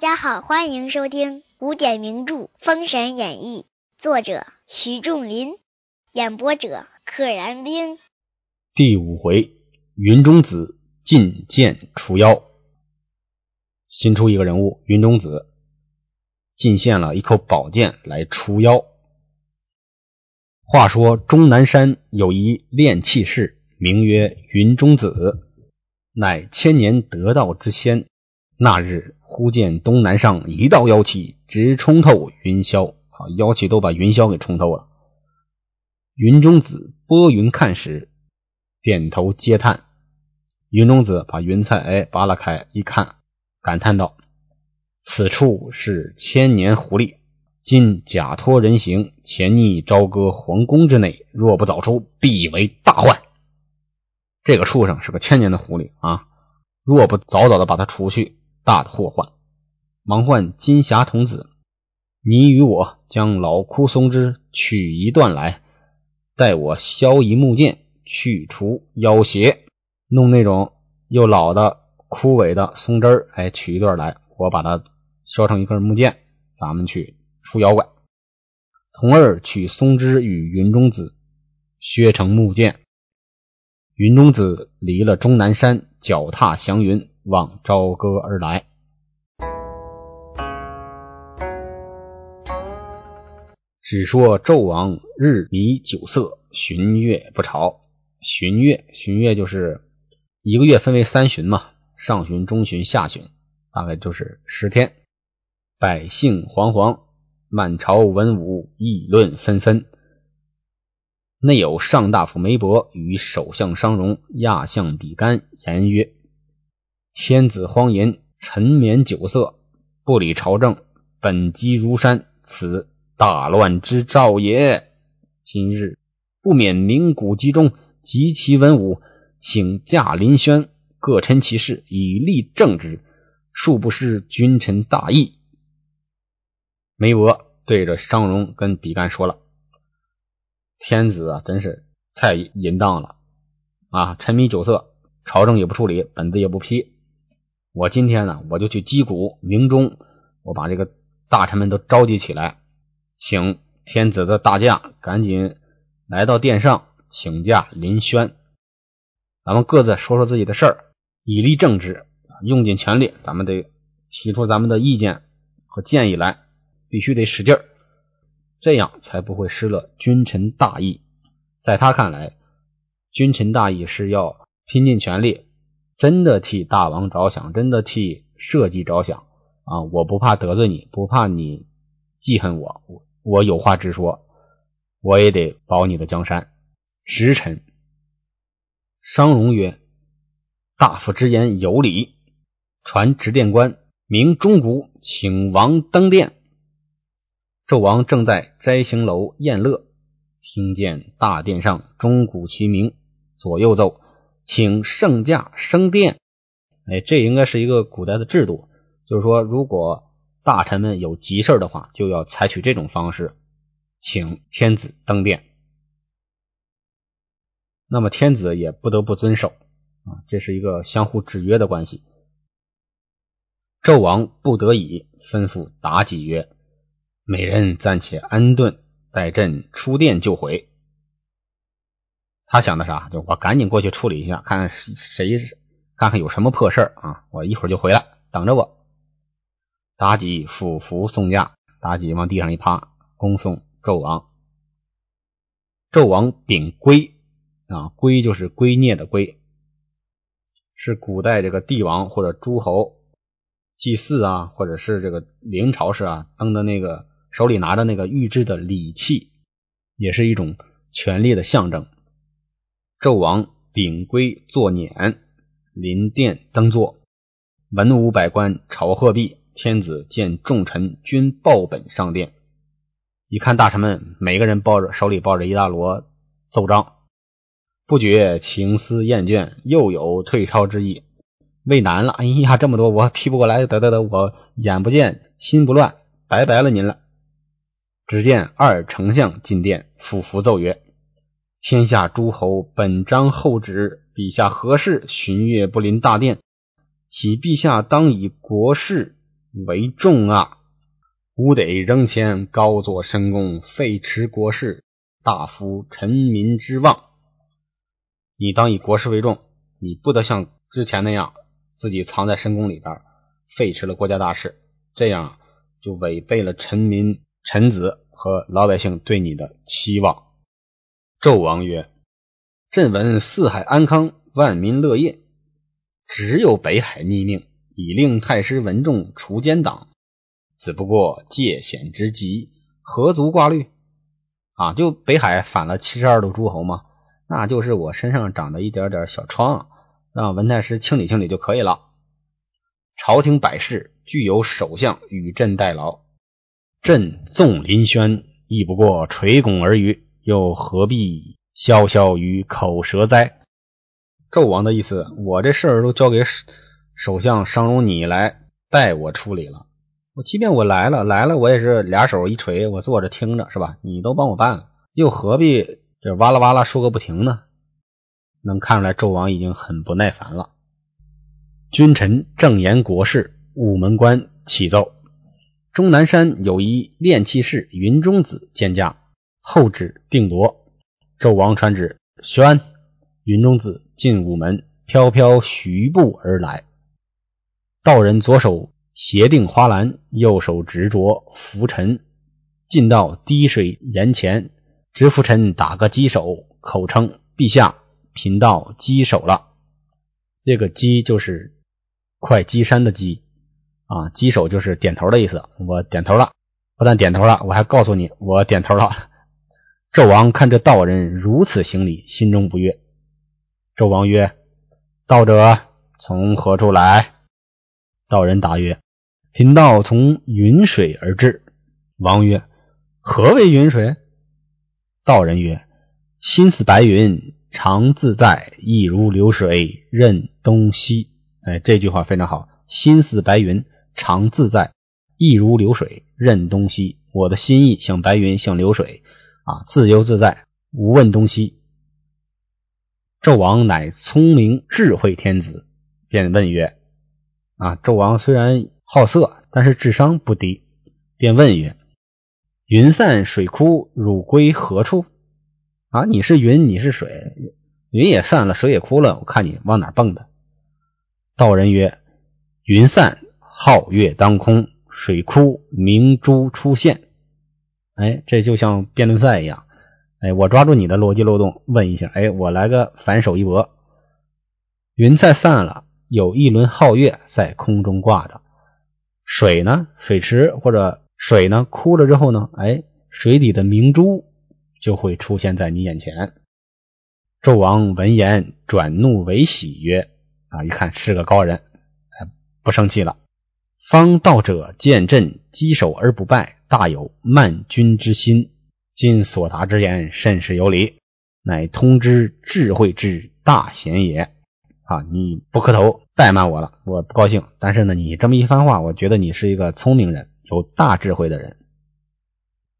大家好，欢迎收听古典名著《封神演义》，作者徐仲林，演播者可燃冰。第五回，云中子进谏除妖。新出一个人物，云中子进献了一口宝剑来除妖。话说终南山有一炼气士，名曰云中子。乃千年得道之仙。那日忽见东南上一道妖气，直冲透云霄。啊，妖气都把云霄给冲透了。云中子拨云看时，点头嗟叹。云中子把云彩哎扒拉开一看，感叹道：“此处是千年狐狸，今假托人形，潜匿朝歌皇宫之内。若不早出，必为大患。”这个畜生是个千年的狐狸啊！若不早早的把他除去，大的祸患。忙唤金霞童子，你与我将老枯松枝取一段来，待我削一木剑，去除妖邪。弄那种又老的枯萎的松枝儿，哎，取一段来，我把它削成一根木剑，咱们去除妖怪。童儿取松枝与云中子削成木剑。云中子离了终南山，脚踏祥云往朝歌而来。只说纣王日迷酒色，旬月不朝。旬月，旬月就是一个月分为三旬嘛，上旬、中旬、下旬，大概就是十天。百姓惶惶，满朝文武议论纷纷。内有上大夫梅伯与首相商容亚相比干言曰：“天子荒淫，沉湎酒色，不理朝政，本积如山，此大乱之兆也。今日不免鸣鼓集中，集其文武，请驾临轩，各陈其事，以立正之，恕不失君臣大义。”梅伯对着商容跟比干说了。天子啊，真是太淫荡了啊！沉迷酒色，朝政也不处理，本子也不批。我今天呢，我就去击鼓鸣钟，我把这个大臣们都召集起来，请天子的大驾赶紧来到殿上请驾临轩。咱们各自说说自己的事儿，以立政治，用尽全力，咱们得提出咱们的意见和建议来，必须得使劲儿。这样才不会失了君臣大义。在他看来，君臣大义是要拼尽全力，真的替大王着想，真的替社稷着想啊！我不怕得罪你，不怕你记恨我，我我有话直说，我也得保你的江山。时臣商容曰：“大夫之言有理。”传执殿官鸣钟鼓，请王登殿。纣王正在摘星楼宴乐，听见大殿上钟鼓齐鸣，左右奏，请圣驾升殿。哎，这应该是一个古代的制度，就是说，如果大臣们有急事的话，就要采取这种方式，请天子登殿。那么天子也不得不遵守啊，这是一个相互制约的关系。纣王不得已吩咐妲己曰。美人暂且安顿，待朕出殿就回。他想的啥？就我赶紧过去处理一下，看看谁看看有什么破事啊！我一会儿就回来，等着我。妲己俯伏送驾，妲己往地上一趴，恭送纣王。纣王秉圭啊，圭就是圭臬的圭，是古代这个帝王或者诸侯祭祀啊，或者是这个临朝时啊登的那个。手里拿着那个玉制的礼器，也是一种权力的象征。纣王秉圭坐辇，临殿登座，文武百官朝贺毕。天子见众臣均抱本上殿，一看大臣们每个人抱着手里抱着一大摞奏章，不觉情思厌倦，又有退朝之意，畏难了。哎呀，这么多我批不过来，得得得，我眼不见心不乱，拜拜了您了。只见二丞相进殿，俯伏奏曰：“天下诸侯本章后旨，陛下何事巡阅不临大殿？启陛下当以国事为重啊！吾得仍前高坐深宫，废弛国事，大夫臣民之望。你当以国事为重，你不得像之前那样自己藏在深宫里边，废弛了国家大事，这样就违背了臣民、臣子和老百姓对你的期望。纣王曰：“朕闻四海安康，万民乐业，只有北海逆命，以令太师文仲除奸党，只不过借险之急，何足挂虑？啊，就北海反了七十二路诸侯嘛？那就是我身上长的一点点小疮，让文太师清理清理就可以了。朝廷百事俱有首相与朕代劳，朕纵临轩，亦不过垂拱而已。”又何必潇潇于口舌哉？纣王的意思，我这事儿都交给首相商容你来代我处理了。我即便我来了，来了我也是俩手一捶，我坐着听着是吧？你都帮我办了，又何必这哇啦哇啦说个不停呢？能看出来纣王已经很不耐烦了。君臣正言国事，午门关启奏：终南山有一炼器士云中子见驾。后旨定夺，纣王传旨，宣云中子进午门，飘飘徐步而来。道人左手斜定花篮，右手执着拂尘，进到滴水岩前，执拂尘打个击手，口称：“陛下，贫道击手了。”这个“击”就是快击山的“击”啊，击手就是点头的意思。我点头了，不但点头了，我还告诉你，我点头了。纣王看这道人如此行礼，心中不悦。纣王曰：“道者从何处来？”道人答曰：“贫道从云水而至。”王曰：“何为云水？”道人曰：“心似白云，常自在，意如流水，任东西。”哎，这句话非常好。心似白云，常自在，意如流水，任东西。我的心意像白云，像流水。啊，自由自在，无问东西。纣王乃聪明智慧天子，便问曰：“啊，纣王虽然好色，但是智商不低，便问曰：‘云散水枯，汝归何处？’啊，你是云，你是水，云也散了，水也枯了，我看你往哪蹦的？”道人曰：“云散，皓月当空；水枯，明珠出现。”哎，这就像辩论赛一样。哎，我抓住你的逻辑漏洞，问一下。哎，我来个反手一搏。云彩散了，有一轮皓月在空中挂着。水呢？水池或者水呢？枯了之后呢？哎，水底的明珠就会出现在你眼前。纣王闻言，转怒为喜，曰：“啊，一看是个高人，哎，不生气了。方道者见朕击手而不败。”大有慢君之心，今所答之言甚是有理，乃通知智慧之大贤也。啊，你不磕头怠慢我了，我不高兴。但是呢，你这么一番话，我觉得你是一个聪明人，有大智慧的人。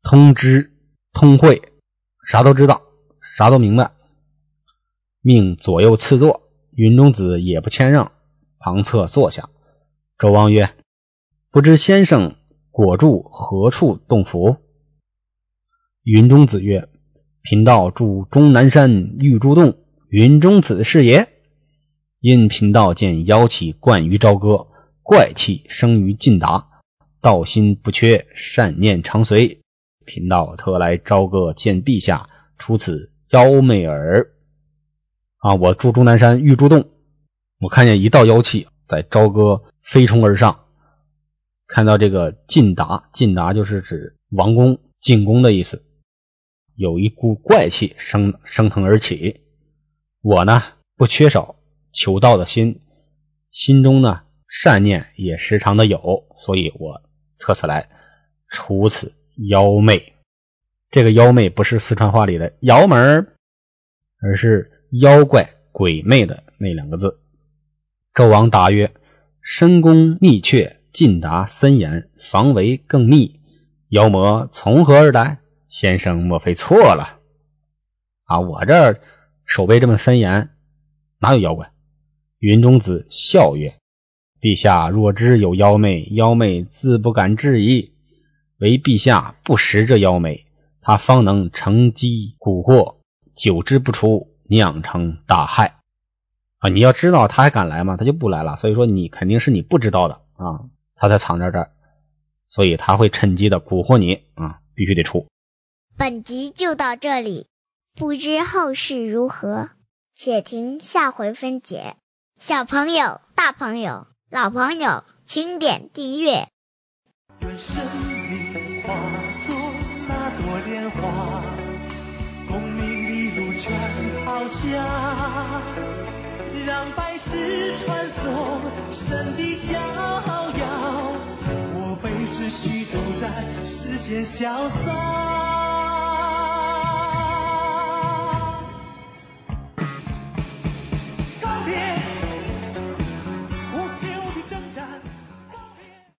通知、通会，啥都知道，啥都明白。命左右赐座，云中子也不谦让，旁侧坐下。周王曰：“不知先生。”果住何处洞府？云中子曰：“贫道住终南山玉珠洞。云中子是也。因贫道见妖气贯于朝歌，怪气生于晋达，道心不缺，善念常随。贫道特来朝歌见陛下，除此妖媚耳。啊！我住终南山玉珠洞，我看见一道妖气在朝歌飞冲而上。”看到这个进达，进达就是指王宫进宫的意思。有一股怪气升升腾而起，我呢不缺少求道的心，心中呢善念也时常的有，所以我特此来除此妖媚。这个妖媚不是四川话里的妖门而是妖怪鬼魅的那两个字。纣王答曰：“深宫密阙。”进达森严，防围更密。妖魔从何而来？先生莫非错了？啊，我这儿守备这么森严，哪有妖怪？云中子笑曰：“陛下若知有妖媚，妖媚自不敢质疑。唯陛下不识这妖媚，他方能乘机蛊惑，久之不出，酿成大害。啊，你要知道他还敢来吗？他就不来了。所以说你肯定是你不知道的啊，他才藏在这儿，所以他会趁机的蛊惑你啊，必须得出。本集就到这里，不知后事如何，且听下回分解。小朋友、大朋友、老朋友，请点订阅。愿生命化作那朵莲花，功名利禄全抛下，让百世传颂神的逍遥。我辈只需都在世间潇洒。